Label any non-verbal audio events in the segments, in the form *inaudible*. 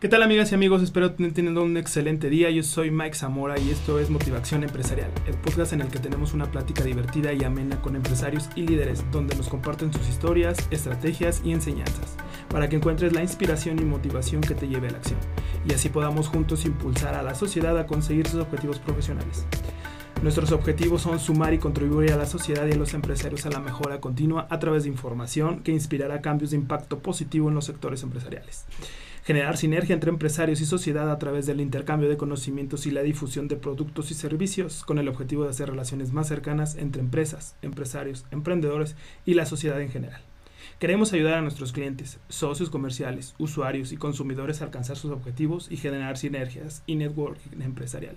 ¿Qué tal amigas y amigos? Espero estén teniendo un excelente día. Yo soy Mike Zamora y esto es Motivación Empresarial, el podcast en el que tenemos una plática divertida y amena con empresarios y líderes donde nos comparten sus historias, estrategias y enseñanzas, para que encuentres la inspiración y motivación que te lleve a la acción y así podamos juntos impulsar a la sociedad a conseguir sus objetivos profesionales. Nuestros objetivos son sumar y contribuir a la sociedad y a los empresarios a la mejora continua a través de información que inspirará cambios de impacto positivo en los sectores empresariales generar sinergia entre empresarios y sociedad a través del intercambio de conocimientos y la difusión de productos y servicios con el objetivo de hacer relaciones más cercanas entre empresas, empresarios, emprendedores y la sociedad en general. Queremos ayudar a nuestros clientes, socios comerciales, usuarios y consumidores a alcanzar sus objetivos y generar sinergias y networking empresarial,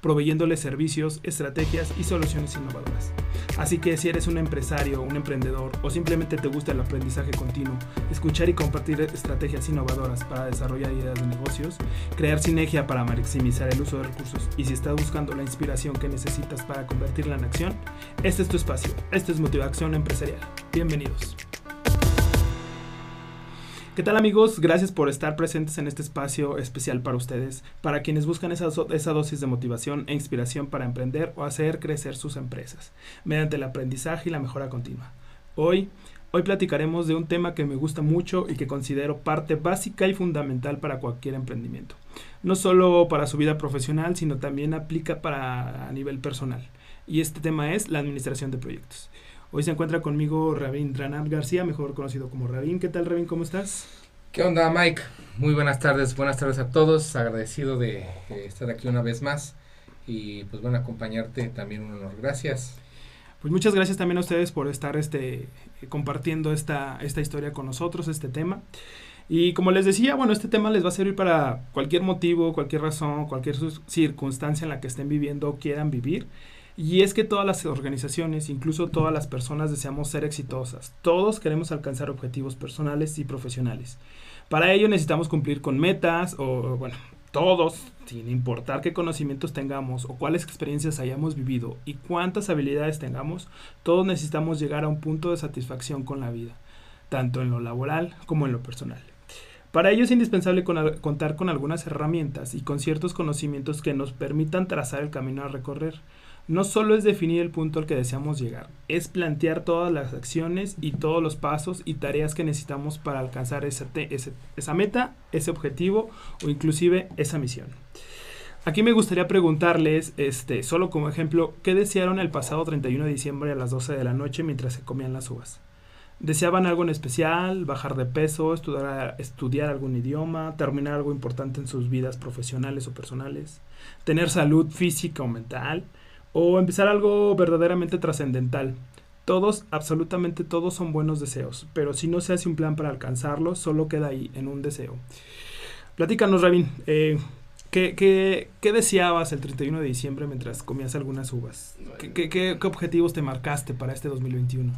proveyéndoles servicios, estrategias y soluciones innovadoras. Así que si eres un empresario, un emprendedor o simplemente te gusta el aprendizaje continuo, escuchar y compartir estrategias innovadoras para desarrollar ideas de negocios, crear sinergia para maximizar el uso de recursos y si estás buscando la inspiración que necesitas para convertirla en acción, este es tu espacio, esto es Motivación Empresarial. Bienvenidos. ¿Qué tal amigos? Gracias por estar presentes en este espacio especial para ustedes, para quienes buscan esa, esa, dosis de motivación e inspiración para emprender o hacer crecer sus empresas, mediante el aprendizaje y la mejora continua. Hoy, hoy platicaremos de un tema que me gusta mucho y que considero parte básica y fundamental para cualquier emprendimiento. No solo para su vida profesional, sino también aplica para a nivel personal. Y este tema es la administración de proyectos. Hoy se encuentra conmigo Rabín Dranat García, mejor conocido como Rabín. ¿Qué tal, Rabín? ¿Cómo estás? ¿Qué onda, Mike? Muy buenas tardes, buenas tardes a todos. Agradecido de eh, estar aquí una vez más y pues bueno, acompañarte también un honor. Gracias. Pues muchas gracias también a ustedes por estar este, compartiendo esta, esta historia con nosotros, este tema. Y como les decía, bueno, este tema les va a servir para cualquier motivo, cualquier razón, cualquier circunstancia en la que estén viviendo o quieran vivir. Y es que todas las organizaciones, incluso todas las personas, deseamos ser exitosas. Todos queremos alcanzar objetivos personales y profesionales. Para ello necesitamos cumplir con metas o, bueno, todos, sin importar qué conocimientos tengamos o cuáles experiencias hayamos vivido y cuántas habilidades tengamos, todos necesitamos llegar a un punto de satisfacción con la vida, tanto en lo laboral como en lo personal. Para ello es indispensable contar con algunas herramientas y con ciertos conocimientos que nos permitan trazar el camino a recorrer no solo es definir el punto al que deseamos llegar, es plantear todas las acciones y todos los pasos y tareas que necesitamos para alcanzar esa, meta, ese objetivo o inclusive esa misión. Aquí me gustaría preguntarles, este, solo como ejemplo, ¿qué desearon el pasado 31 de diciembre a las 12 de la noche mientras se comían las uvas? ¿Deseaban algo en especial? ¿Bajar de peso? ¿Estudiar algún idioma? ¿Terminar algo importante en sus vidas profesionales o personales? ¿Tener salud física o mental? O empezar algo verdaderamente trascendental. Todos, absolutamente todos son buenos deseos, pero si no se hace un plan para alcanzarlos, solo queda ahí, en un deseo. Platícanos, Rabin, eh, ¿qué, qué, qué, deseabas el 31 de diciembre mientras comías algunas uvas? ¿Qué, qué, qué objetivos te marcaste para este 2021?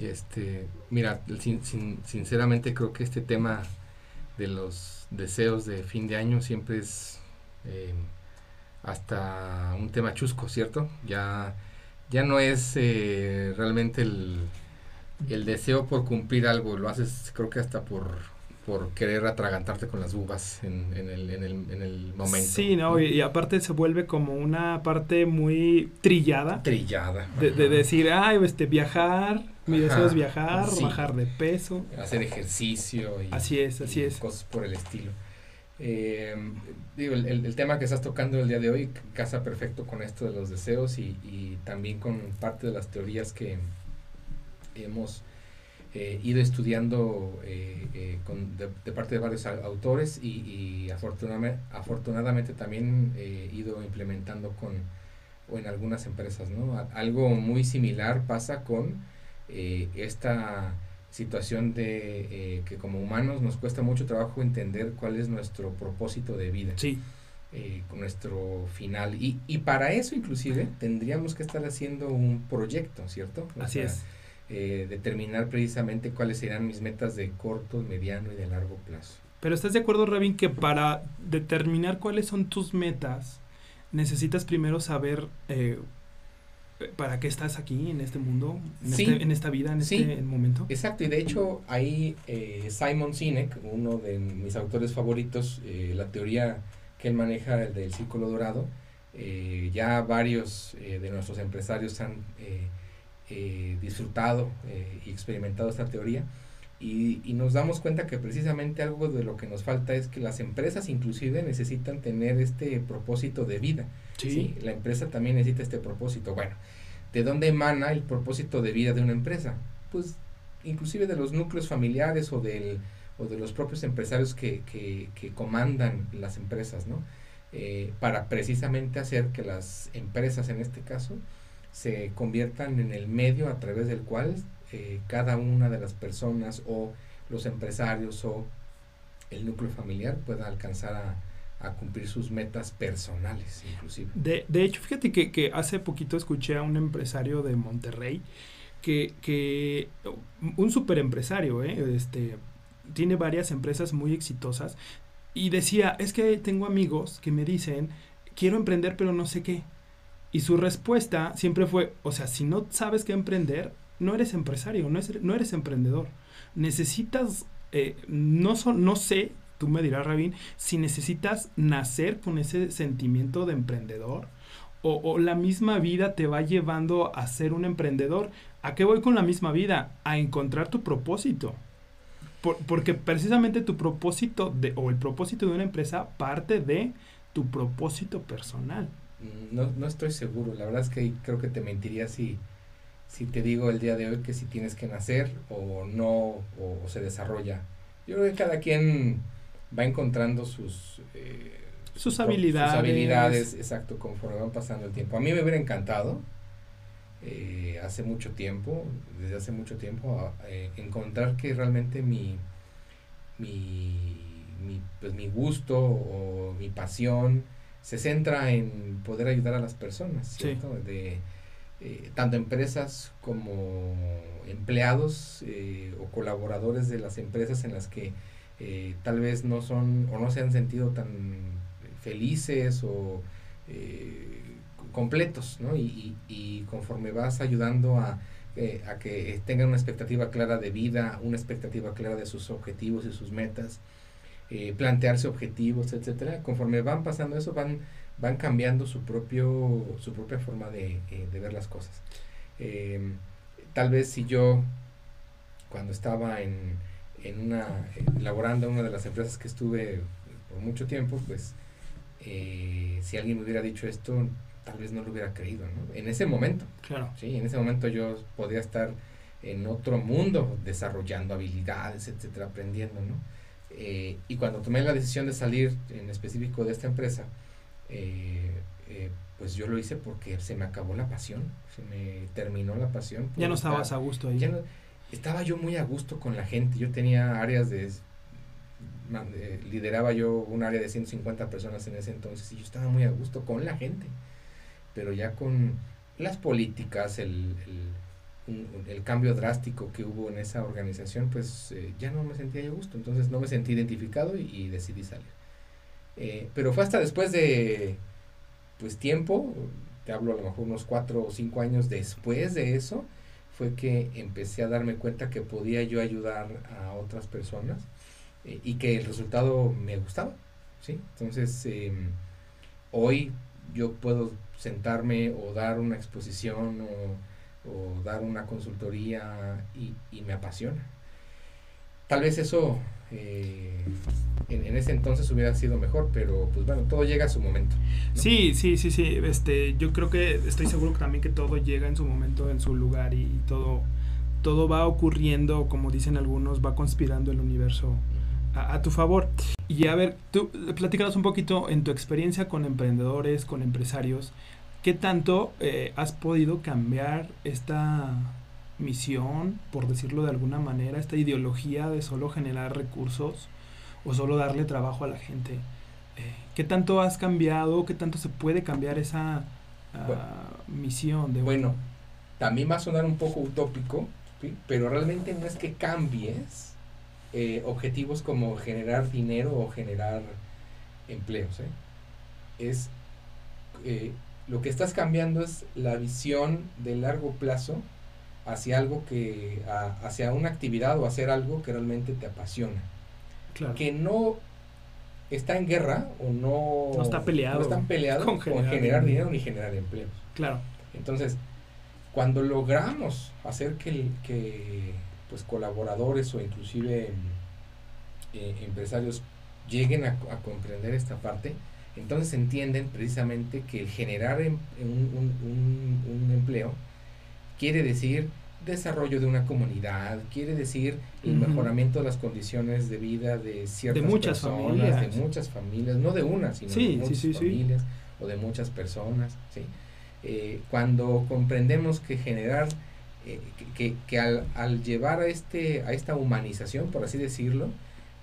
este, mira, sin, sinceramente creo que este tema de los deseos de fin de año siempre es... Eh, hasta un tema chusco, ¿cierto? Ya, ya no es eh, realmente el, el, deseo por cumplir algo, lo haces creo que hasta por, por querer atragantarte con las uvas en, en, el, en, el, en el, momento. Sí, ¿no? Y, aparte se vuelve como una parte muy trillada. Trillada. De, de decir, ay, este, viajar, mi deseo es viajar, bajar de peso. Hacer ejercicio. Y, así es, así es. Cosas por el estilo. Eh, el, el, tema que estás tocando el día de hoy casa perfecto con esto de los deseos y, y también con parte de las teorías que hemos eh, ido estudiando eh, con, de, parte de varios autores y, y afortunadamente, afortunadamente también ido implementando con o en algunas empresas. ¿no? Algo muy similar pasa con esta situación de eh, que como humanos nos cuesta mucho trabajo entender cuál es nuestro propósito de vida. Sí. Eh, con nuestro final. Y, y para eso inclusive tendríamos que estar haciendo un proyecto, ¿cierto? Así es. Eh, determinar precisamente cuáles serán mis metas de corto, mediano y de largo plazo. Pero ¿estás de acuerdo, Rabin, que para determinar cuáles son tus metas, necesitas primero saber ¿Para qué estás aquí en este mundo, en, Sí. este- en esta vida, en Sí. este momento? Exacto, y de hecho ahí eh, Simon Sinek, uno de mis autores favoritos, eh, la teoría que él maneja el del círculo dorado, eh, ya varios eh, de nuestros empresarios han eh, disfrutado y experimentado esta teoría y, y nos damos cuenta que precisamente algo de lo que nos falta es que las empresas inclusive necesitan tener este propósito de vida. Sí, la empresa también necesita este propósito. Bueno, ¿de dónde emana el propósito de vida de una empresa? Pues inclusive de los núcleos familiares o, del, o de los propios empresarios que, que, que comandan las empresas, ¿no? Eh, para precisamente hacer que las empresas, en este caso, se conviertan en el medio a través del cual eh, cada una de las personas o los empresarios o el núcleo familiar pueda alcanzar a, cumplir sus metas personales, inclusive. De, de hecho, fíjate que, que hace poquito escuché a un empresario de Monterrey que, que un super empresario, ¿eh? este, tiene varias empresas muy exitosas y decía, es que tengo amigos que me dicen, quiero emprender pero no sé qué. Y su respuesta siempre fue, o sea, si no sabes qué emprender, no eres empresario, no, es, no eres emprendedor. Necesitas, eh, no, sé, tú me dirás, Rabín, si necesitas nacer con ese sentimiento de emprendedor o, la misma vida te va llevando a ser un emprendedor. ¿A qué voy con la misma vida? A encontrar tu propósito. Por- porque precisamente tu propósito de, o el propósito de una empresa parte de tu propósito personal. Mm, No, no estoy seguro, la verdad es que creo que te mentiría si, si te digo el día de hoy que si tienes que nacer o no, o, o se desarrolla. Yo creo que cada quien va encontrando sus, eh, Sus habilidades. sus habilidades, exacto, conforme va pasando el tiempo. A mí me hubiera encantado eh, hace mucho tiempo, desde hace mucho tiempo, a- eh, encontrar que realmente mi, mi, mi, pues, mi gusto o mi pasión se centra en poder ayudar a las personas, Sí. ¿cierto? De, eh, tanto empresas como empleados eh, o colaboradores de las empresas en las que eh, tal vez no son o no se han sentido tan felices o completos, ¿no? Y, conforme vas ayudando a, a que tengan una expectativa clara de vida, una expectativa clara de sus objetivos y sus metas, plantearse objetivos, etcétera, conforme van pasando eso, van, van cambiando su propio, su propia forma de, eh, de ver las cosas. Eh, tal vez si yo, cuando estaba en, en una, eh, laborando en una de las empresas que estuve por mucho tiempo, pues eh, si alguien me hubiera dicho esto, tal vez no lo hubiera creído, ¿no? En ese momento, Claro. Sí, en ese momento yo podía estar en otro mundo, desarrollando habilidades, etcétera, aprendiendo, ¿no? Eh, y cuando tomé la decisión de salir en específico de esta empresa, eh, eh, pues yo lo hice porque se me acabó la pasión, se me terminó la pasión. Ya no estar- estabas a gusto ahí. ya no- estaba yo muy a gusto con la gente, yo tenía áreas de... eh, lideraba yo un área de 150 personas en ese entonces y yo estaba muy a gusto con la gente pero ya con las políticas, el, el, cambio drástico que hubo en esa organización, pues eh, ya no me sentía yo a gusto, entonces no me sentí identificado y, y decidí salir. Eh, pero fue hasta después de, pues tiempo, te hablo a lo mejor unos cuatro o cinco años después de eso, fue que empecé a darme cuenta que podía yo ayudar a otras personas eh, y que el resultado me gustaba, ¿sí? Entonces, em, hoy yo puedo sentarme o dar una exposición o, dar una consultoría y, y me apasiona. Tal vez eso eh, en, en ese entonces hubiera sido mejor, pero pues bueno, todo llega a su momento. Sí, sí, sí, sí. Este, yo creo que estoy seguro que también que todo llega en su momento, en su lugar y todo, todo va ocurriendo, como dicen algunos, va conspirando el universo a, a tu favor. Y a ver, tú platícanos un poquito en tu experiencia con emprendedores, con empresarios, ¿qué tanto eh, has podido cambiar esta misión, por decirlo de alguna manera, esta ideología de solo generar recursos o solo darle trabajo a la gente? Eh, ¿Qué tanto has cambiado? ¿Qué tanto se puede cambiar esa ah, Bueno. misión? De, Bueno, también va a sonar un poco utópico, ¿sí? pero realmente no es que cambies eh, objetivos como generar dinero o generar empleos. ¿eh? Es eh, lo que estás cambiando es la visión de largo plazo hacia algo que, hacia una actividad o hacer algo que realmente te apasiona. Que no está en guerra o no, no está peleado, están peleados con, generar, dinero ni generar empleos. Claro. Entonces, cuando logramos hacer que, que pues colaboradores o inclusive eh, empresarios lleguen a, comprender esta parte, entonces entienden precisamente que el generar un, un, empleo quiere decir desarrollo de una comunidad, quiere decir el mejoramiento de las condiciones de vida de ciertas de muchas personas, familias. de muchas familias, no de una, sino de muchas familias o de muchas personas. ¿sí? Eh, cuando comprendemos que generar, eh, que, que al, al, llevar a, este, a esta humanización, por así decirlo,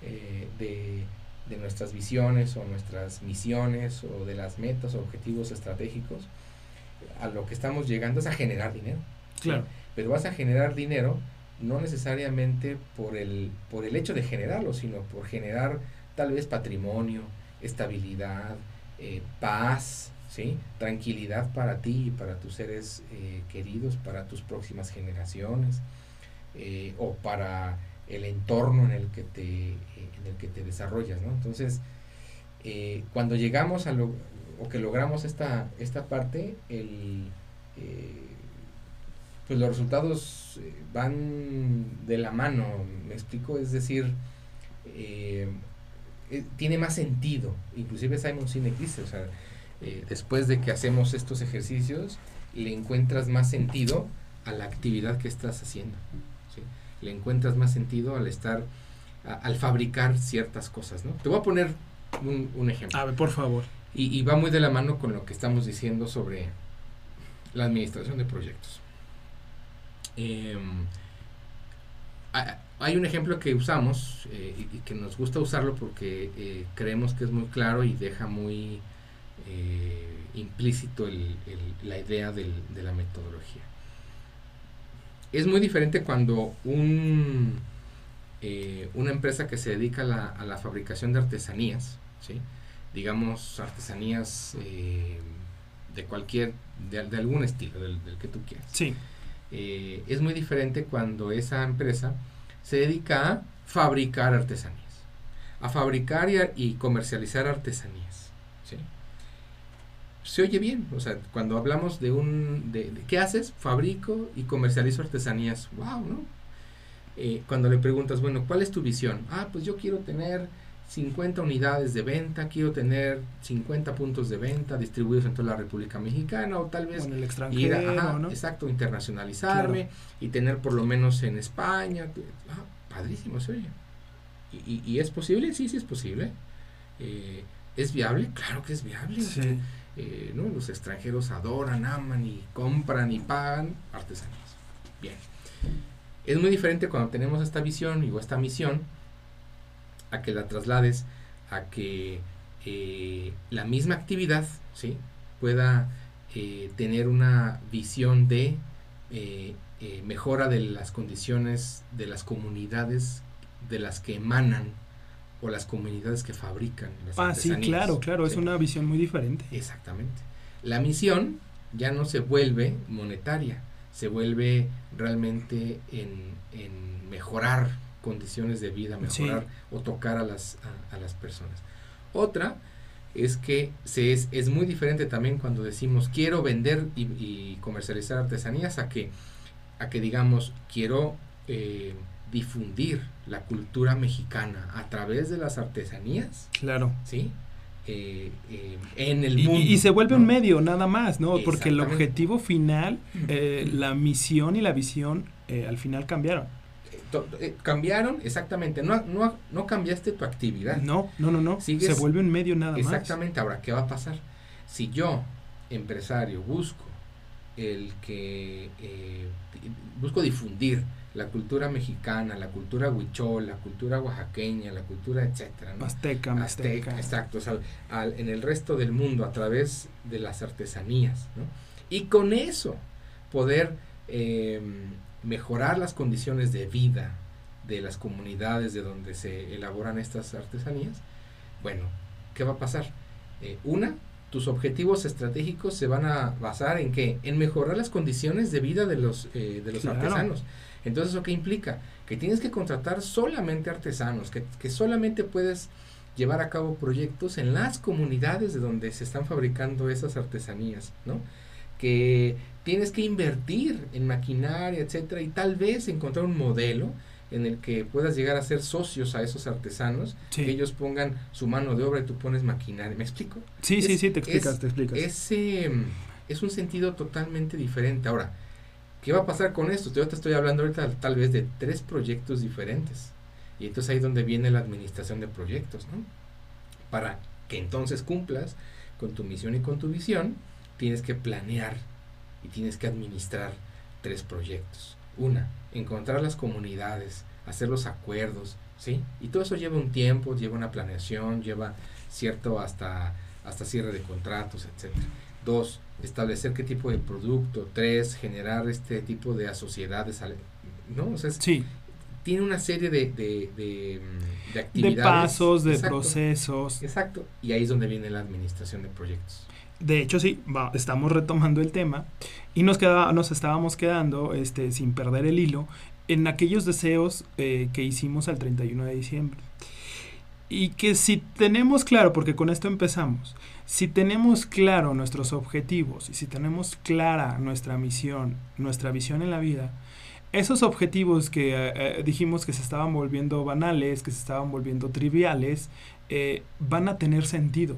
eh, de, de, nuestras visiones o nuestras misiones o de las metas o objetivos estratégicos, a lo que estamos llegando es a generar dinero. Claro. Pero vas a generar dinero no necesariamente por el, por el hecho de generarlo, sino por generar tal vez patrimonio, estabilidad, eh, paz, ¿sí? tranquilidad para ti y para tus seres eh, queridos, para tus próximas generaciones, o para el entorno en el que te, en el que te desarrollas, ¿no? Entonces, eh, cuando llegamos a lo, o que logramos esta, esta parte, el, eh, pues los resultados eh, van de la mano, me explico, es decir, tiene más sentido, inclusive Simon Sinek dice, o sea, después de que hacemos estos ejercicios, le encuentras más sentido a la actividad que estás haciendo le encuentras más sentido al estar, al fabricar ciertas cosas, ¿no? Te voy a poner un, ejemplo. A ver, por favor. Y, va muy de la mano con lo que estamos diciendo sobre la administración de proyectos. Em, hay un ejemplo que usamos eh, y, que nos gusta usarlo porque eh, creemos que es muy claro y deja muy eh, implícito la idea de la metodología. Es muy diferente cuando un, una empresa que se dedica a la, fabricación de artesanías, digamos artesanías de cualquier, de, algún estilo, del, que tú quieras. Eh, es muy diferente cuando esa empresa se dedica a fabricar artesanías, a fabricar y comercializar artesanías se oye bien. O sea, cuando hablamos de un... De, ¿Qué haces? Fabrico y comercializo artesanías. ¡Wow! ¿no? Eh, cuando le preguntas, bueno, ¿cuál es tu visión? Ah, pues yo quiero tener 50 unidades de venta, quiero tener 50 puntos de venta distribuidos en toda la República Mexicana o tal vez en el extranjero, ¿no? exacto, internacionalizarme y tener por lo menos en España. Ah, padrísimo, se oye. ¿Y, y, es posible? Sí, sí es posible. Eh, ¿Es viable? Claro que es viable. Sí. Eh, ¿no? Los extranjeros adoran, aman y compran y pagan artesanías. Bien. Es muy diferente cuando tenemos esta visión o esta misión a que la traslades a que eh, la misma actividad ¿sí? pueda eh, tener una visión de mejora de las condiciones de las comunidades de las que emanan o las comunidades que fabrican las Ah, sí, claro, claro, es una visión muy diferente. Exactamente. La misión ya no se vuelve monetaria, se vuelve realmente en, mejorar condiciones de vida, mejorar o tocar a las, a, las personas. Otra es que se es, es, muy diferente también cuando decimos quiero vender y, comercializar artesanías a que, a que digamos quiero eh, difundir la cultura mexicana a través de las artesanías. Claro. ¿Sí? Eh, eh, en el mundo. Y, se vuelve un medio, nada más, ¿no? Porque el objetivo final, eh, la misión y la visión al final cambiaron. Cambiaron, exactamente. No, no, no cambiaste tu actividad. No, no, no, no. se vuelve un medio nada más. Exactamente. Ahora, ¿qué va a pasar? Si yo, empresario, busco el que busco difundir la cultura mexicana, la cultura huichol, la cultura oaxaqueña, la cultura etcétera, ¿no? Azteca, Azteca, exacto, en el resto del mundo a través de las artesanías, ¿no? Y con eso poder em, mejorar las condiciones de vida de las comunidades de donde se elaboran estas artesanías, bueno, ¿qué va a pasar? Eh, una, tus objetivos estratégicos se van a basar en qué? En mejorar las condiciones de vida de los, eh, de los artesanos. Entonces, ¿eso qué implica? Que tienes que contratar solamente artesanos, que, que solamente puedes llevar a cabo proyectos en las comunidades de donde se están fabricando esas artesanías, ¿no? Que tienes que invertir en maquinaria, etcétera, y tal vez encontrar un modelo en el que puedas llegar a ser socios a esos artesanos, que ellos pongan su mano de obra y tú pones maquinaria. ¿Me explico? Sí, sí, sí, te explicas, te explicas. Ese es un sentido totalmente diferente. Ahora, ¿qué va a pasar con esto? Yo te estoy hablando ahorita tal vez de tres proyectos diferentes. Y entonces ahí es donde viene la administración de proyectos, ¿no? Para que entonces cumplas con tu misión y con tu visión, tienes que planear y tienes que administrar tres proyectos. Una, encontrar las comunidades, hacer los acuerdos, ¿sí? Y todo eso lleva un tiempo, lleva una planeación, lleva cierto hasta, hasta cierre de contratos, etcétera. Dos, establecer qué tipo de producto. Tres, generar este tipo de sociedades, ¿no? O sea, sí. tiene una serie de, de, de, de actividades. De pasos, de procesos. Exacto. Y ahí es donde viene la administración de proyectos. De hecho, sí, estamos retomando el tema y nos, queda, nos estábamos quedando, este, sin perder el hilo, en aquellos deseos eh, que hicimos al 31 de diciembre. Y que si tenemos claro, porque con esto empezamos, si tenemos claro nuestros objetivos y si tenemos clara nuestra misión, nuestra visión en la vida, esos objetivos que eh, eh, dijimos que se estaban volviendo banales, que se estaban volviendo triviales, van a tener sentido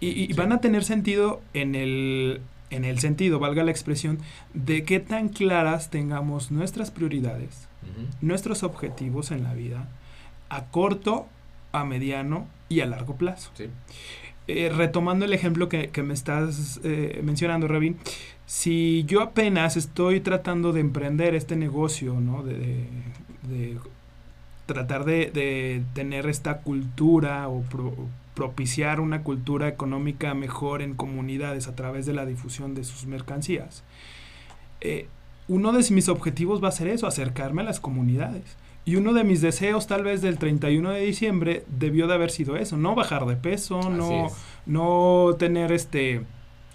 y, van a tener sentido en el, en el sentido, valga la expresión, de qué tan claras tengamos nuestras prioridades, nuestros objetivos en la vida, a corto, a mediano y a largo plazo. Eh, retomando el ejemplo que, me estás eh, mencionando, Rabin, si yo apenas estoy tratando de emprender este negocio, ¿no? De, tratar de, tener esta cultura o propiciar una cultura económica mejor en comunidades a través de la difusión de sus mercancías. Eh, uno de mis objetivos va a ser eso, acercarme a las comunidades. Y uno de mis deseos tal vez del 31 de diciembre debió de haber sido eso, no bajar de peso, no, no tener este,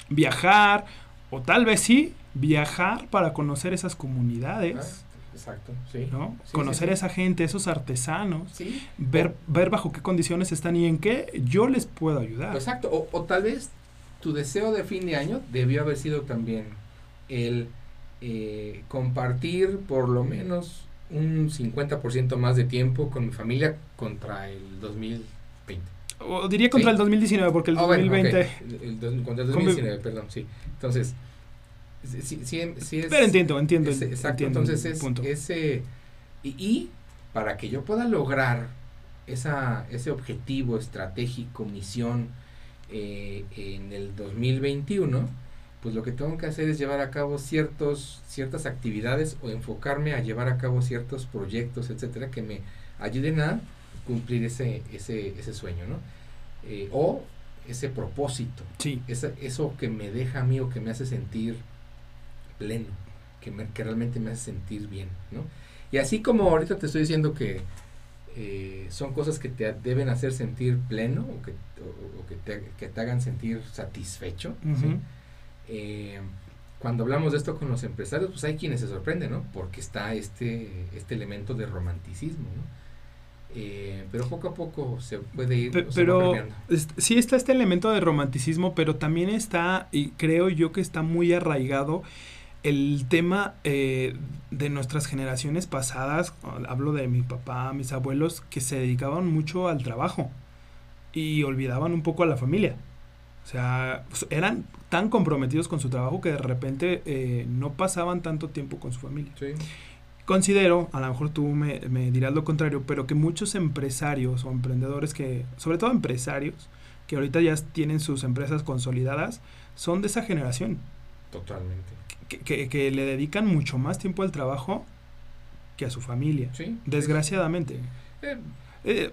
viajar, o tal vez sí, viajar para conocer esas comunidades. Exacto, sí. ¿no? Conocer a esa gente, esos artesanos, ver, ver bajo qué condiciones están y en qué yo les puedo ayudar. Exacto, o, o tal vez tu deseo de fin de año debió haber sido también el eh, compartir por lo menos un 50% más de tiempo con mi familia contra el 2020. O diría contra el 2019, porque el 2020... Ah, contra el 2019, perdón, sí. Entonces, Sí, sí, Pero entiendo, entiendo. exacto, entonces es ese... Y, para que yo pueda lograr esa, ese objetivo estratégico, misión eh, en el 2021, pues lo que tengo que hacer es llevar a cabo ciertos, ciertas actividades o enfocarme a llevar a cabo ciertos proyectos, etcétera, que me ayuden a cumplir ese, ese, ese sueño, ¿no? Eh, o ese propósito, sí. eso que me deja a mí o que me hace sentir pleno, que, que realmente me hace sentir bien, ¿no? Y así como ahorita te estoy diciendo que eh, son cosas que te deben hacer sentir pleno o que, que, te, hagan sentir satisfecho, eh, cuando hablamos de esto con los empresarios, pues hay quienes se sorprenden, ¿no? Porque está este, este elemento de romanticismo, ¿no? Eh, pero poco a poco se puede ir. Pero, pero sí está este elemento de romanticismo, pero también está, y creo yo que está muy arraigado el tema eh, de nuestras generaciones pasadas, hablo de mi papá, mis abuelos, que se dedicaban mucho al trabajo y olvidaban un poco a la familia. O sea, pues, eran tan comprometidos con su trabajo que de repente eh, no pasaban tanto tiempo con su familia. Considero, a lo mejor tú me, me, dirás lo contrario, pero que muchos empresarios o emprendedores que, sobre todo empresarios, que ahorita ya tienen sus empresas consolidadas, son de esa generación. Totalmente que, le dedican mucho más tiempo al trabajo que a su familia. Desgraciadamente. Eh, eh,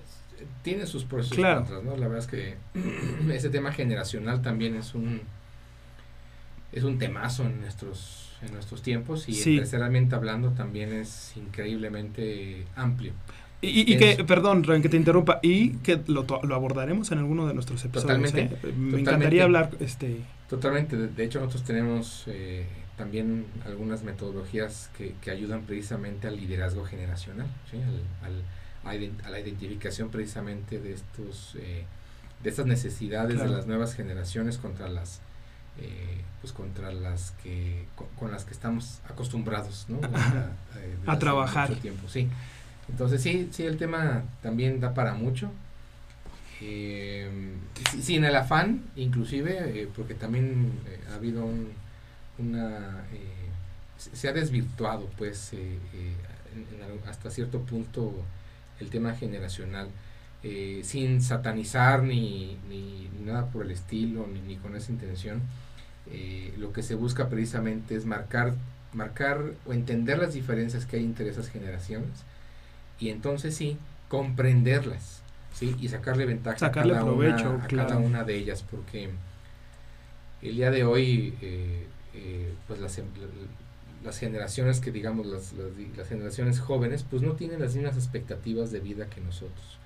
tiene sus procesos claro. ¿no? La verdad es que *clears throat* ese tema generacional también es un es un temazo en nuestros en nuestros tiempos y sí. hablando también es increíblemente amplio. Y, que, perdón, que te interrumpa, y que lo, lo abordaremos en alguno de nuestros episodios. Totalmente. ¿eh? Me encantaría hablar. este Totalmente. De, hecho, nosotros tenemos eh, también algunas metodologías que, que, ayudan precisamente al liderazgo generacional, ¿sí? al, a, la identificación precisamente de estos eh, de estas necesidades de las nuevas generaciones contra las pues contra las que con, las que estamos acostumbrados ¿no? *laughs* a, a trabajar tiempo sí entonces sí, sí, el tema también da para mucho. Eh, sin el afán, inclusive, eh, porque también eh, ha habido un, una... se ha desvirtuado, pues, hasta cierto punto el tema generacional, sin satanizar ni, ni, nada por el estilo, ni, ni con esa intención. lo que se busca precisamente es marcar, marcar o entender las diferencias que hay entre esas generaciones y entonces sí, comprenderlas, ¿sí? Y sacarle ventaja a, cada, una, a cada una de ellas, porque el día de hoy, eh, eh, pues las, las generaciones que digamos, las, las, generaciones jóvenes, pues no tienen las mismas expectativas de vida que nosotros.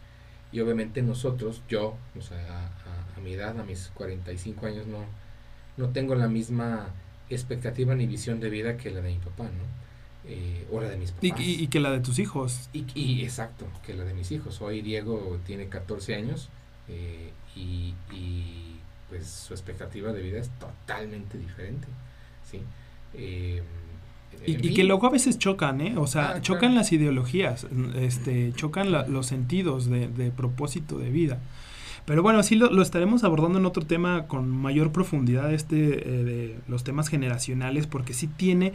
Y obviamente nosotros, yo, o sea, a, a mi edad, a mis 45 años, no, no tengo la misma expectativa ni visión de vida que la de mi papá, ¿no? Eh, o la de mis papás. Y, que la de tus hijos. Y, exacto, que la de mis hijos. Hoy Diego tiene 14 años eh, y, pues su expectativa de vida es totalmente diferente. ¿sí? Eh, y, que luego a veces chocan, ¿eh? O sea, ah, chocan las ideologías, este, chocan los sentidos de, de propósito de vida. Pero bueno, sí lo, estaremos abordando en otro tema con mayor profundidad, este eh, de los temas generacionales, porque sí tiene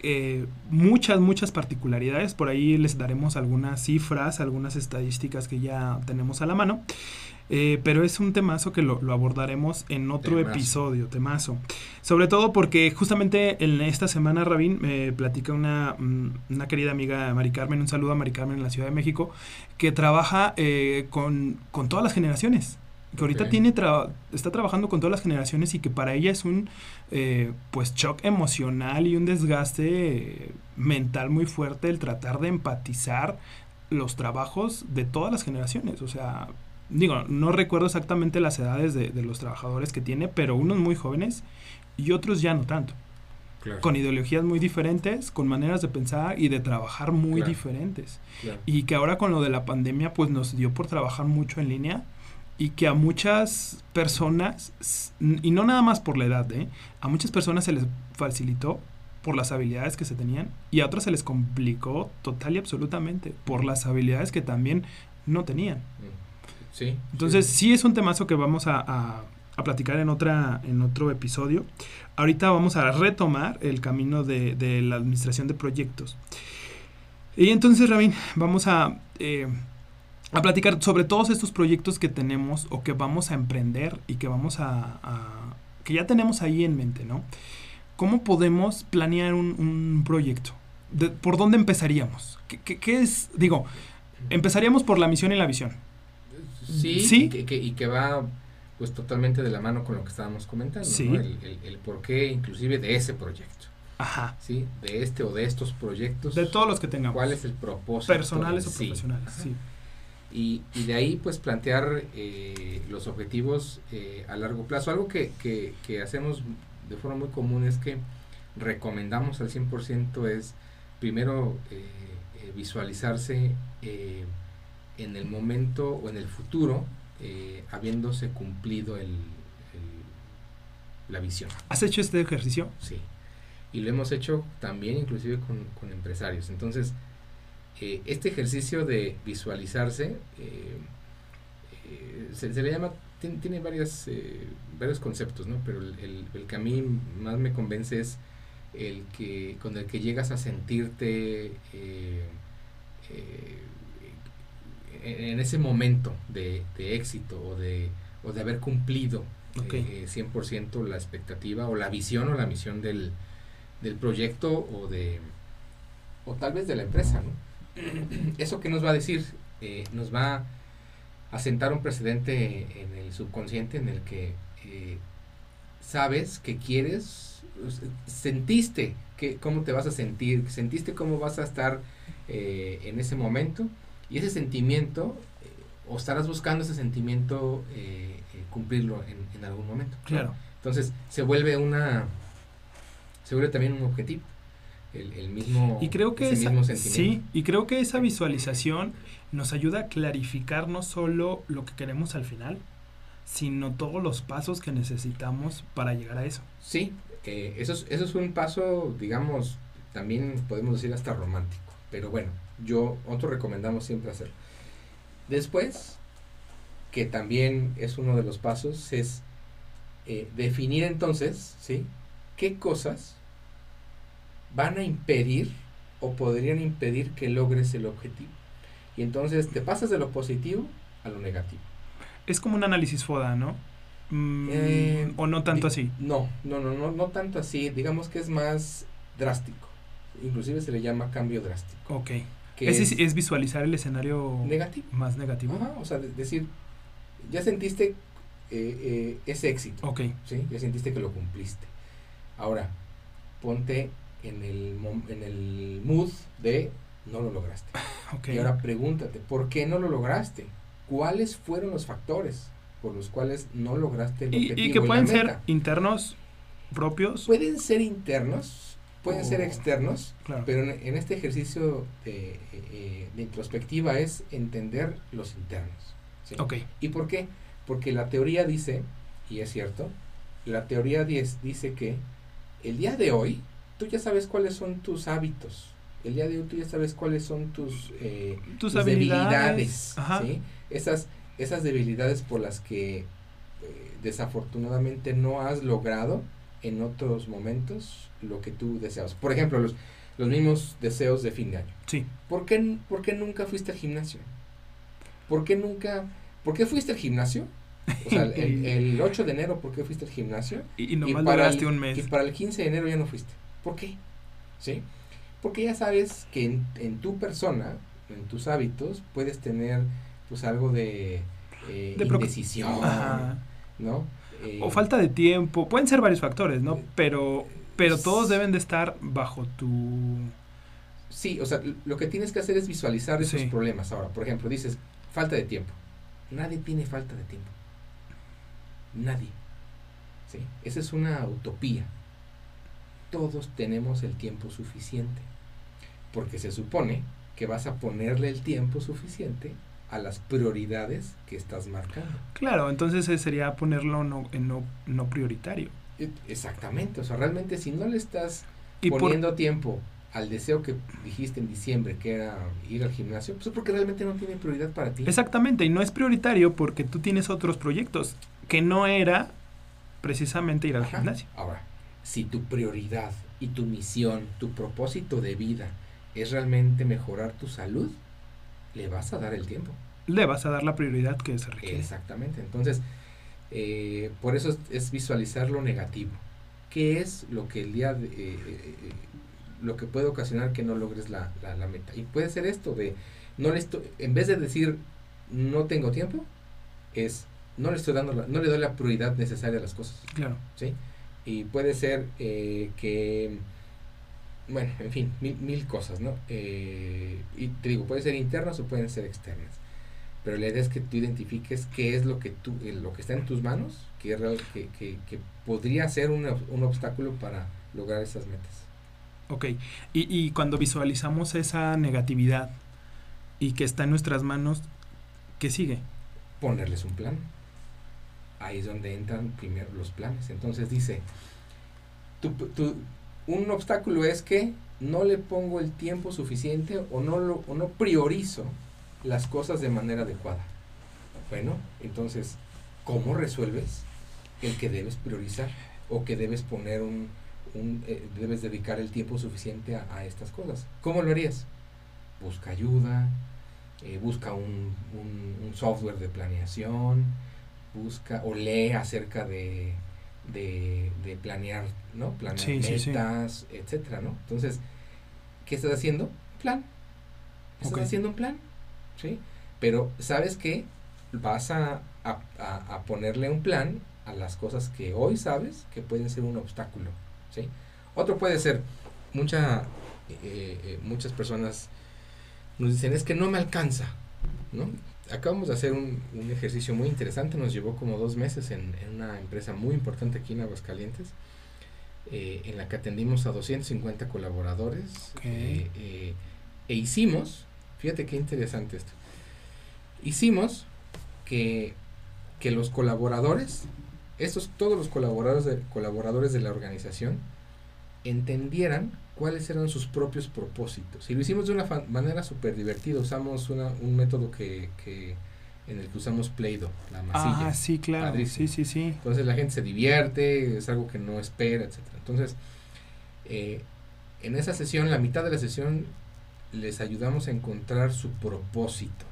eh, muchas, muchas particularidades. Por ahí les daremos algunas cifras, algunas estadísticas que ya tenemos a la mano. Eh, pero es un temazo que lo, abordaremos en otro episodio, temazo. Sobre todo porque justamente en esta semana, Rabín, me platica una, mm, una, querida amiga, Mari Carmen, un saludo a Mari Carmen en la Ciudad de México, que trabaja eh, con, todas las generaciones. Que ahorita tiene está trabajando con todas las generaciones y que para ella es un eh, pues shock emocional y un desgaste mental muy fuerte el tratar de empatizar los trabajos de todas las generaciones. O sea, digo, no recuerdo exactamente las edades de, los trabajadores que tiene, pero unos muy jóvenes y otros ya no tanto. Con ideologías muy diferentes, con maneras de pensar y de trabajar muy diferentes. Y que ahora con lo de la pandemia, pues nos dio por trabajar mucho en línea y que a muchas personas, y no nada más por la edad, ¿eh? a muchas personas se les facilitó por las habilidades que se tenían y a otras se les complicó total y absolutamente por las habilidades que también no tenían. Mm. Entonces, sí. es un temazo que vamos a, platicar en, otra, en otro episodio. Ahorita vamos a retomar el camino de, la administración de proyectos. Y entonces, Rabin, vamos a, eh, a platicar sobre todos estos proyectos que tenemos o que vamos a emprender y que vamos a, que ya tenemos ahí en mente, ¿no? ¿Cómo podemos planear un, proyecto? ¿Por dónde empezaríamos? ¿Qué, ¿Qué, es? Digo, empezaríamos por la misión y la visión. Sí, Y, que, y que va pues totalmente de la mano con lo que estábamos comentando, el, el, porqué inclusive de ese proyecto. Ajá. Sí, de este o de estos proyectos. De todos los que tengamos. ¿Cuál es el propósito? Personales o profesionales, sí. Y, y, de ahí pues plantear eh, los objetivos eh, a largo plazo. Algo que, que, que, hacemos de forma muy común es que recomendamos al 100% es primero eh, visualizarse en el momento o en el futuro, eh, habiéndose cumplido el, la visión. ¿Has hecho este ejercicio? Sí. Y lo hemos hecho también inclusive con, empresarios. Entonces, eh, este ejercicio de visualizarse eh, se, le llama, tiene, varias, varios conceptos, ¿no? Pero el, el, que a mí más me convence es el que con el que llegas a sentirte en ese momento de, éxito o de, o de haber cumplido 100% eh, la expectativa o la visión o la misión del, del proyecto o de o tal vez de la empresa *clears throat* eso que nos va a decir eh, nos va a sentar un precedente en el subconsciente en el que eh, sabes que quieres sentiste que cómo te vas a sentir sentiste cómo vas a estar en ese momento Y ese sentimiento, eh, o estarás buscando ese sentimiento cumplirlo en, en, algún momento. Claro. Entonces se vuelve una, se vuelve también un objetivo. El, mismo, y creo que esa, sí y creo que esa visualización nos ayuda a clarificar no solo lo que queremos al final sino todos los pasos que necesitamos para llegar a eso sí eh, eso, es, eso es un paso digamos también podemos decir hasta romántico pero bueno yo otro recomendamos siempre hacerlo después que también es uno de los pasos es eh, definir entonces sí qué cosas van a impedir o podrían impedir que logres el objetivo. Y entonces te pasas de lo positivo a lo negativo. Es como un análisis FODA, ¿no? Mm, eh, ¿O no tanto así? No, no, no, no, no tanto así. Digamos que es más drástico. Inclusive se le llama cambio drástico. Ok. Es, es, visualizar el escenario negativo. más negativo. Ajá, o sea, decir, ya sentiste eh, eh, ese éxito. Ok. ¿sí? Ya sentiste que lo cumpliste. Ahora, ponte en el, en el mood de no lo lograste. *laughs* Y ahora pregúntate, ¿por qué no lo lograste? ¿Cuáles fueron los factores por los cuales no lograste el objetivo? Y, que pueden ser internos propios. Pueden ser internos, pueden ser externos, pero en, este ejercicio de, eh, de, introspectiva es entender los internos. ¿Y por qué? Porque la teoría dice, y es cierto, la teoría dice que el día de hoy tú ya sabes cuáles son tus hábitos. El día de hoy tú ya sabes cuáles son tus, eh, tus, debilidades. Esas, esas debilidades por las que eh, desafortunadamente no has logrado en otros momentos lo que tú deseabas. Por ejemplo, los, los mismos deseos de fin de año. Sí. ¿Por qué, ¿Por qué nunca fuiste al gimnasio? ¿Por qué nunca, por qué fuiste al gimnasio? O sea, el, *laughs* 8 de enero, ¿por qué fuiste al gimnasio? Y, nomás para un mes. Y para el 15 de enero ya no fuiste. ¿Por qué? ¿Sí? Porque ya sabes que en, tu persona, en tus hábitos, puedes tener pues algo de, eh, indecisión, ¿no? O eh, falta de tiempo, pueden ser varios factores, ¿no? Pero, pero todos deben de estar bajo tu... Sí, o sea, lo que tienes que hacer es visualizar esos problemas. Ahora, por ejemplo, dices, falta de tiempo. Nadie tiene falta de tiempo. Nadie. ¿Sí? Esa es una utopía todos tenemos el tiempo suficiente, porque se supone que vas a ponerle el tiempo suficiente a las prioridades que estás marcando. Claro, entonces sería ponerlo no, en no, no prioritario. E, exactamente, o sea, realmente si no le estás poniendo tiempo al deseo que dijiste en diciembre, que era ir al gimnasio, pues es porque realmente no tiene prioridad para ti. Exactamente, y no es prioritario porque tú tienes otros proyectos, que no era precisamente ir al gimnasio. Ahora, si tu prioridad y tu misión, tu propósito de vida es realmente mejorar tu salud, le vas a dar el tiempo. Le vas a dar la prioridad que se requiere. Exactamente. Entonces, eh, por eso es, visualizar lo negativo. ¿Qué es lo que el día de, eh, eh, lo que puede ocasionar que no logres la, la, meta? Y puede ser esto de no le estoy, en vez de decir no tengo tiempo, es no le estoy dando no le doy la prioridad necesaria a las cosas. Claro. ¿Sí? y puede ser eh, que, bueno, en fin, mil, cosas, ¿no? Eh, y te digo, pueden ser internas o pueden ser externas. Pero la idea es que tú identifiques qué es lo que, tú, eh, lo que está en tus manos, que, que, que, podría ser un, un, obstáculo para lograr esas metas. Ok, y, y cuando visualizamos esa negatividad y que está en nuestras manos, ¿qué sigue? Ponerles un plan ahí es donde entran primero los planes. Entonces dice, un obstáculo es que no le pongo el tiempo suficiente o no, lo, o no priorizo las cosas de manera adecuada. Bueno, entonces, ¿cómo resuelves el que debes priorizar o que debes poner un, eh, debes dedicar el tiempo suficiente a, estas cosas? ¿Cómo lo harías? Busca ayuda, eh, busca un, un, software de planeación, busca o lee acerca de, de, planear, ¿no? Planear metas, etcétera, ¿no? Entonces, ¿qué estás haciendo? Plan. Estás haciendo un plan, ¿sí? Pero, ¿sabes qué? Vas a, a, ponerle un plan a las cosas que hoy sabes que pueden ser un obstáculo, ¿sí? Otro puede ser, mucha, eh, eh, muchas personas nos dicen, es que no me alcanza, ¿no? Acabamos de hacer un, un ejercicio muy interesante, nos llevó como dos meses en, en una empresa muy importante aquí en Aguascalientes, eh, en la que atendimos a 250 colaboradores Ok. eh, eh, e hicimos, fíjate qué interesante esto, hicimos que, que los colaboradores, estos, todos los colaboradores de, colaboradores de la organización, entendieran cuáles eran sus propios propósitos. Y lo hicimos de una manera súper divertida, usamos una, un método que, que en el que usamos Play-Doh, la masilla. Ah, sí, claro. Padrísimo. Sí, sí, sí. Entonces la gente se divierte, es algo que no espera, etcétera. Entonces, eh, en esa sesión, la mitad de la sesión, les ayudamos a encontrar su propósito,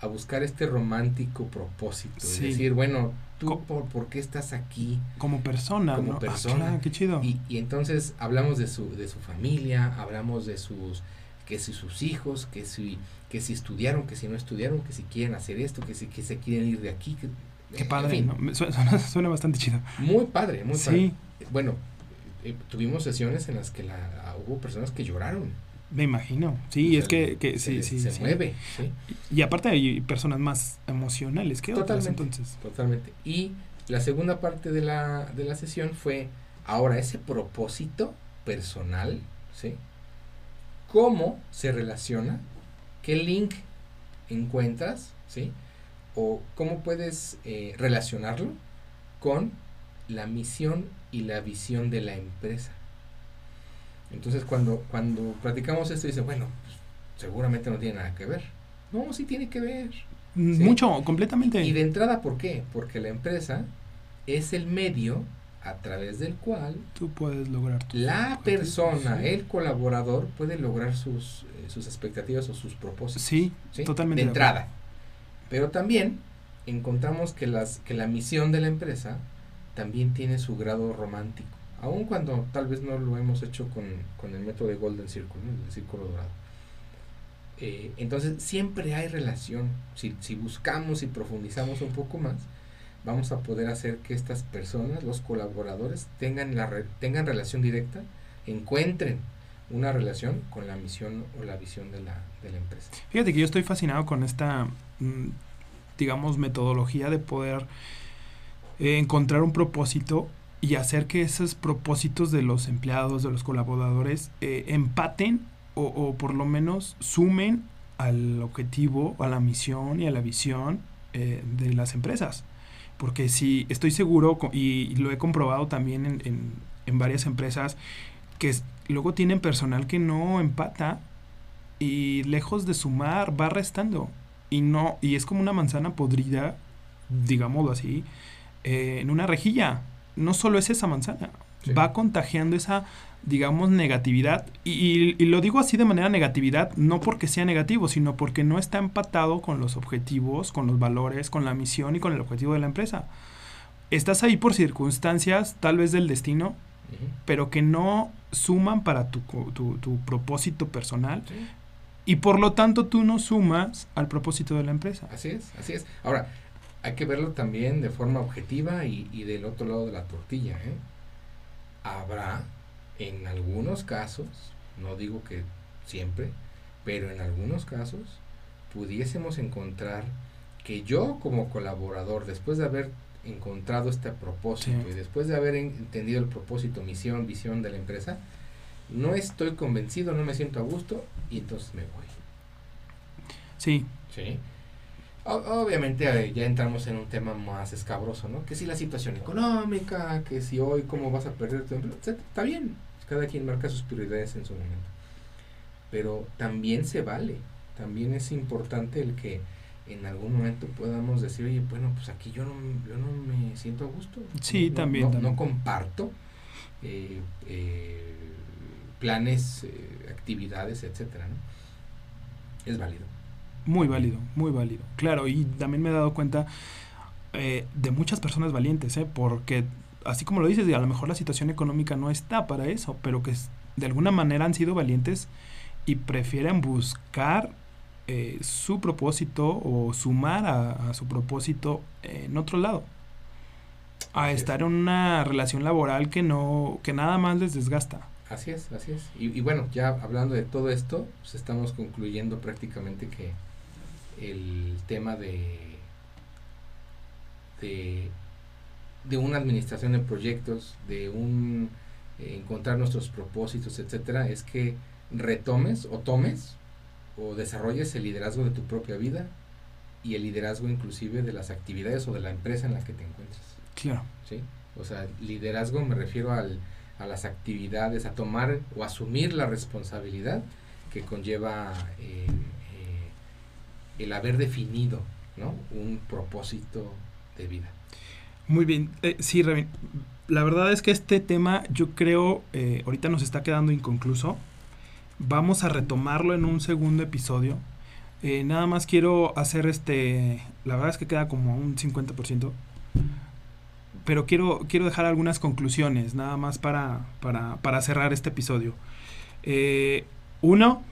a buscar este romántico propósito. Es decir, bueno, tú Co- por, por qué estás aquí. Como persona, Como ¿no? Ah, persona. claro, qué chido. Y, y entonces hablamos de su, de su familia, hablamos de sus, que si sus hijos, que si, que si estudiaron, que si no estudiaron, que si quieren hacer esto, que si que se quieren ir de aquí. Que, Qué en padre, fin, ¿no? Me Suena, *laughs* suena- bastante chido. Muy padre, muy padre. Sí, Bueno, eh, tuvimos sesiones en las que la, hubo personas que lloraron. Me imagino. Sí, es que, que se sí, sí, se mueve, sí, Y aparte hay personas más emocionales que otras, entonces. totalmente. Y la segunda parte de la, de la sesión fue, ahora ese propósito personal, ¿sí? ¿Cómo se relaciona? ¿Qué link encuentras? ¿Sí? ¿O cómo puedes eh, relacionarlo con la misión y la visión de la empresa? Entonces cuando, cuando platicamos esto dice, bueno, pues, seguramente no tiene nada que ver. No, sí tiene que ver. Sí. Mucho, completamente. Y de entrada, ¿por qué? Porque la empresa es el medio a través del cual Tú puedes lograr la persona, Sí. el colaborador, puede lograr sus, eh, sus expectativas o sus propósitos. Sí, ¿sí? totalmente De entrada. Pero también encontramos que, las, que la misión de la empresa también tiene su grado romántico. Aun cuando tal vez no lo hemos hecho con, con el método de Golden Circle, ¿no? el círculo dorado. Eh, entonces siempre hay relación. Si, si buscamos y profundizamos un poco más, vamos a poder hacer que estas personas, los colaboradores, tengan, la tengan relación directa, encuentren una relación con la misión o la visión de la, de la empresa. Fíjate que yo estoy fascinado con esta, mm, digamos, metodología de poder eh, encontrar un propósito y hacer que esos propósitos de los empleados, de los colaboradores, eh, empaten o, o por lo menos sumen al objetivo, a la misión y a la visión eh, de las empresas. Porque si estoy seguro, y lo he comprobado también en, en- varias empresas, que luego tienen personal que no empata y lejos de sumar va restando y no y es como una manzana podrida digámoslo así eh, en una rejilla no solo es esa manzana Sí. va contagiando esa digamos negatividad y, y- y lo digo así de manera negatividad no porque sea negativo sino porque no está empatado con los objetivos con los valores con la misión y con el objetivo de la empresa estás ahí por circunstancias tal vez del destino pero que no suman para tu, tu, tu propósito personal Sí. y por lo tanto tú no sumas al propósito de la empresa. Así es, así es. Ahora, hay que verlo también de forma objetiva y, y del otro lado de la tortilla. ¿eh? Habrá, en algunos casos, no digo que siempre, pero en algunos casos, pudiésemos encontrar que yo como colaborador, después de haber encontrado este propósito Sí. y después de haber en- entendido el propósito, misión, visión de la empresa, no estoy convencido, no me siento a gusto y entonces me voy. Sí, Sí. Obviamente eh, ya entramos en un tema más escabroso, ¿no? Que si la situación económica, que si hoy cómo vas a perder tu empleo, etcétera. Está bien, cada quien marca sus prioridades en su momento. Pero también se vale, también es importante el que en algún momento podamos decir, oye, bueno, pues aquí yo no, yo no me siento a gusto. Sí, No- no- también, No, también. no comparto eh, eh, planes, eh, actividades, etcétera, ¿no? Es válido. Muy válido, muy válido. Claro, y también me he dado cuenta eh, de muchas personas valientes, ¿eh? porque así como lo dices, a lo mejor la situación económica no está para eso, pero que de alguna manera han sido valientes y prefieren buscar eh, su propósito o sumar a, a su propósito en otro lado. A estar en una relación laboral que no, que nada más les desgasta. Así es, así es. Y, y, bueno, ya hablando de todo esto, pues estamos concluyendo prácticamente que el tema de, de, de una administración de proyectos, de un eh, encontrar nuestros propósitos, etcétera, es que retomes o tomes o desarrolles el liderazgo de tu propia vida y el liderazgo inclusive de las actividades o de la empresa en la que te encuentras. Claro. ¿Sí? O sea, liderazgo me refiero al, a las actividades, a tomar o asumir la responsabilidad que conlleva eh, el haber definido ¿no? un propósito de vida. Muy bien, eh, sí, la verdad es que este tema yo creo eh, ahorita nos está quedando inconcluso. Vamos a retomarlo en un segundo episodio. Eh, nada más quiero hacer este, la verdad es que queda como un 50%, pero quiero, quiero dejar algunas conclusiones, nada más para, para, para cerrar este episodio. Uno,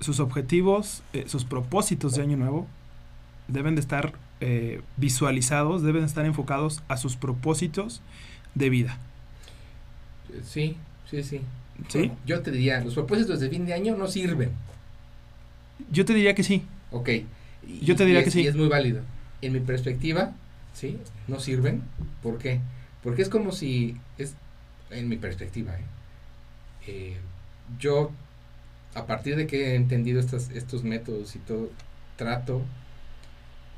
sus objetivos, eh, sus propósitos de año nuevo deben de estar eh, visualizados, deben estar enfocados a sus propósitos de vida. Sí, sí, sí. ¿Sí? Bueno, yo te diría, los propósitos de fin de año no sirven. Yo te diría que sí. Ok. Y, Yo te diría que sí. Y es muy válido. En mi perspectiva, sí, no sirven. ¿Por qué? Porque es como si, es, en mi perspectiva, ¿eh? Eh, yo, a partir de que he entendido estas, estos métodos y todo, trato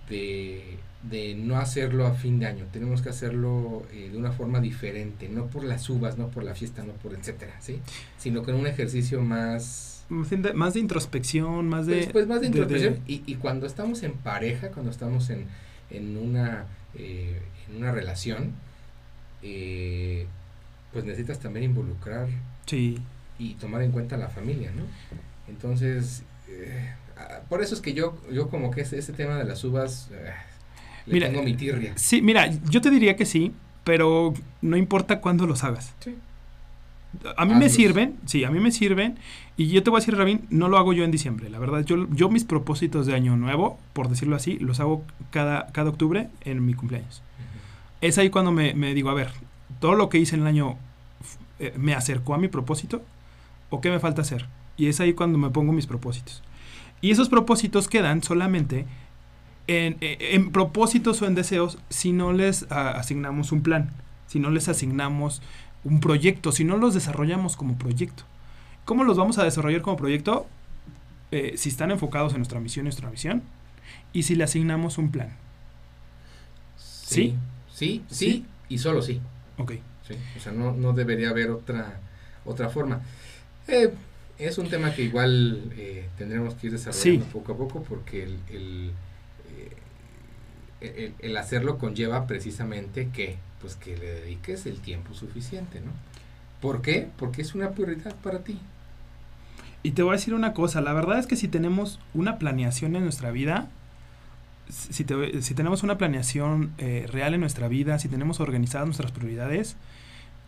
de, de no hacerlo a fin de año. Tenemos que hacerlo eh, de una forma diferente, no por las uvas, no por la fiesta, no por etcétera, ¿sí? Sino con un ejercicio más Más de, introspección, más de... pues, pues más de de- de- introspección. Y, y cuando estamos en pareja, cuando estamos en, en, una, eh, en una relación, eh, pues necesitas también involucrar Sí, y tomar en cuenta la familia, ¿no? Entonces, eh, ah, por eso es que yo, yo como que ese, tema de las uvas, eh, le Mira, tengo mi tirria. Sí, mira, yo te diría que sí, pero no importa cuándo los hagas. Sí. A mí me sirven, sí, a mí me sirven. Y yo te voy a decir, Rabín, no lo hago yo en diciembre. La verdad, yo, yo mis propósitos de año nuevo, por decirlo así, los hago cada, cada octubre en mi cumpleaños. Es ahí cuando me, me digo, a ver, todo lo que hice en el año eh, me acercó a mi propósito o qué me falta hacer. Y es ahí cuando me pongo mis propósitos. Y esos propósitos quedan solamente en, eh, en propósitos o en deseos si no les ah, asignamos un plan, si no les asignamos un proyecto, si no los desarrollamos como proyecto. ¿Cómo los vamos a desarrollar como proyecto? Eh, si están enfocados en nuestra misión y nuestra visión y si le asignamos un plan. Sí, sí, sí, ¿Sí? y solo sí. Ok. Sí, o sea, no, no debería haber otra, otra forma. Eh, es un tema que igual eh, tendremos que ir desarrollando Sí. poco a poco porque el, el, eh, el- el hacerlo conlleva precisamente que, pues que le dediques el tiempo suficiente, ¿no? ¿Por qué? Porque es una prioridad para ti. Y te voy a decir una cosa, la verdad es que si tenemos una planeación en nuestra vida, si, te- si tenemos una planeación eh, real en nuestra vida, si tenemos organizadas nuestras prioridades,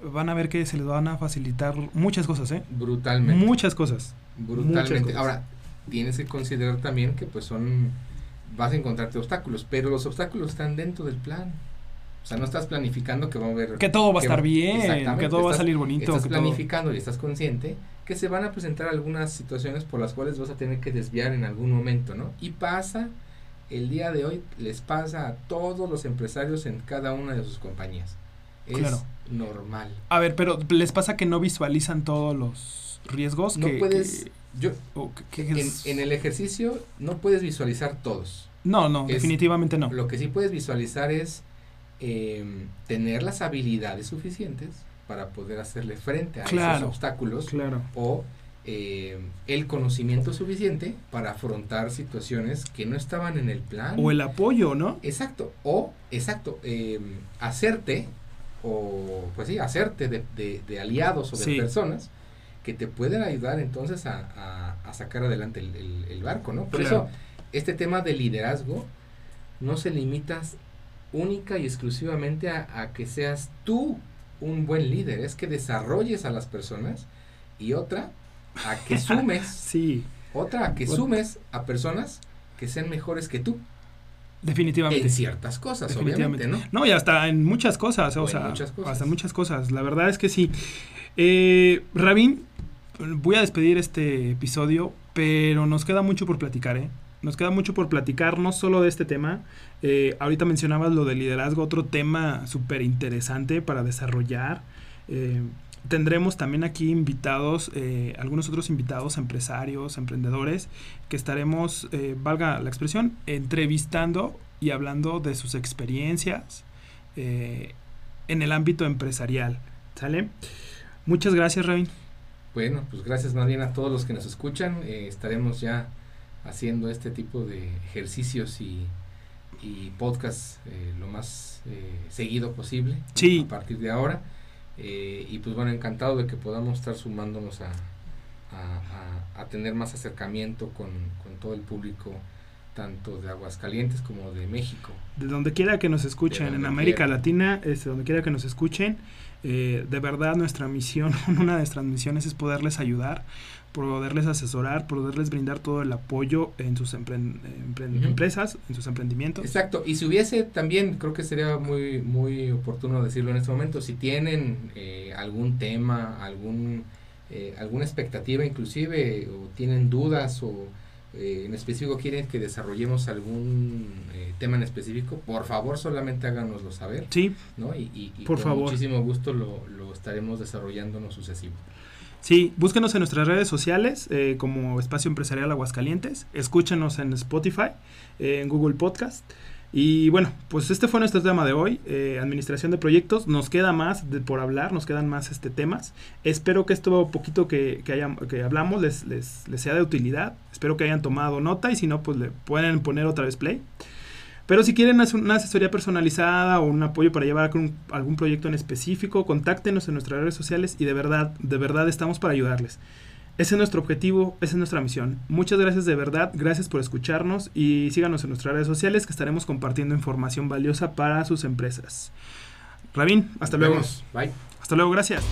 van a ver que se les van a facilitar muchas cosas, ¿eh? Brutalmente. Muchas cosas. muchas brutalmente. cosas. Ahora, tienes que considerar también que pues son, vas a encontrarte obstáculos, pero los obstáculos están dentro del plan. O sea, no estás planificando que va a haber... Que todo va a estar bien, que todo va a salir bonito. Estás que todo- planificando y estás consciente que se van a presentar algunas situaciones por las cuales vas a tener que desviar en algún momento, ¿no? Y pasa, el día de hoy les pasa a todos los empresarios en cada una de sus compañías. Es Claro. Normal. A ver, pero les pasa que no visualizan todos los riesgos No que... puedes... que- Yo, que- en, el ejercicio no puedes visualizar todos. No, no, es- definitivamente no. Lo que sí puedes visualizar es eh, tener las habilidades suficientes para poder hacerle frente a esos obstáculos Claro. o eh, el conocimiento suficiente para afrontar situaciones que no estaban en el plan. O el apoyo, ¿no? Exacto, o exacto, eh, hacerte, o pues sí, hacerte de, de- de aliados o de Sí. personas que te pueden ayudar entonces a, a- a sacar adelante el, el- el barco, ¿no? Por Claro. eso, este tema de liderazgo no se limita única y exclusivamente a, a que seas tú un buen líder, es que desarrolles a las personas y otra, a que *laughs* sumes, Sí, otra, a que sumes a personas que sean mejores que tú definitivamente. en ciertas cosas, obviamente, Definitivamente. ¿no? No, y hasta en muchas cosas, o, O en sea, muchas cosas. hasta muchas cosas. La verdad es que sí. Eh, Rabín, voy a despedir este episodio, pero nos queda mucho por platicar, ¿eh? Nos queda mucho por platicar, no solo de este tema. Eh, ahorita mencionabas lo del liderazgo, otro tema súper interesante para desarrollar. Eh, tendremos también aquí invitados, eh, algunos otros invitados, empresarios, emprendedores, que estaremos, eh, valga la expresión, entrevistando y hablando de sus experiencias eh, en el ámbito empresarial. ¿Sale? Muchas gracias, Rabin. Bueno, pues gracias más bien a todos los que nos escuchan. Eh, estaremos ya haciendo este tipo de ejercicios y, y podcasts eh, lo más eh, seguido posible a partir de ahora. Eh, y pues bueno, encantado de que podamos estar sumándonos a, a, a- a tener más acercamiento con, con todo el público, tanto de Aguascalientes como de México. De donde quiera que nos escuchen, en América quiera. Latina, este, donde quiera que nos escuchen, eh, de verdad nuestra misión, *laughs* una de nuestras misiones es poderles ayudar, poderles asesorar, poderles brindar todo el apoyo en sus empresas, en sus emprendimientos. Exacto, y si hubiese también, creo que sería muy, muy oportuno decirlo en este momento, si tienen eh, algún tema, algún, eh, alguna expectativa inclusive, o tienen dudas, o eh, en específico quieren que desarrollemos algún eh, tema en específico, por favor solamente háganoslo saber, Sí, ¿no? Y, y- y Por con favor. muchísimo gusto lo, lo estaremos desarrollando en lo sucesivo. Sí, búsquenos en nuestras redes sociales eh, como Espacio Empresarial Aguascalientes, escúchenos en Spotify, eh, en Google Podcast. Y bueno, pues este fue nuestro tema de hoy, eh, administración de proyectos. Nos queda más por hablar, nos quedan más este temas. Espero que esto poquito que, que, haya- que hablamos les, les, les sea de utilidad. Espero que hayan tomado nota y si no, pues le pueden poner otra vez play. Pero si quieren una asesoría personalizada o un apoyo para llevar con algún proyecto en específico, contáctenos en nuestras redes sociales y de verdad, de verdad estamos para ayudarles. Ese es nuestro objetivo, esa es nuestra misión. Muchas gracias de verdad, gracias por escucharnos y síganos en nuestras redes sociales que estaremos compartiendo información valiosa para sus empresas. Rabín, hasta Nos luego. vemos. Bye. Hasta luego, gracias.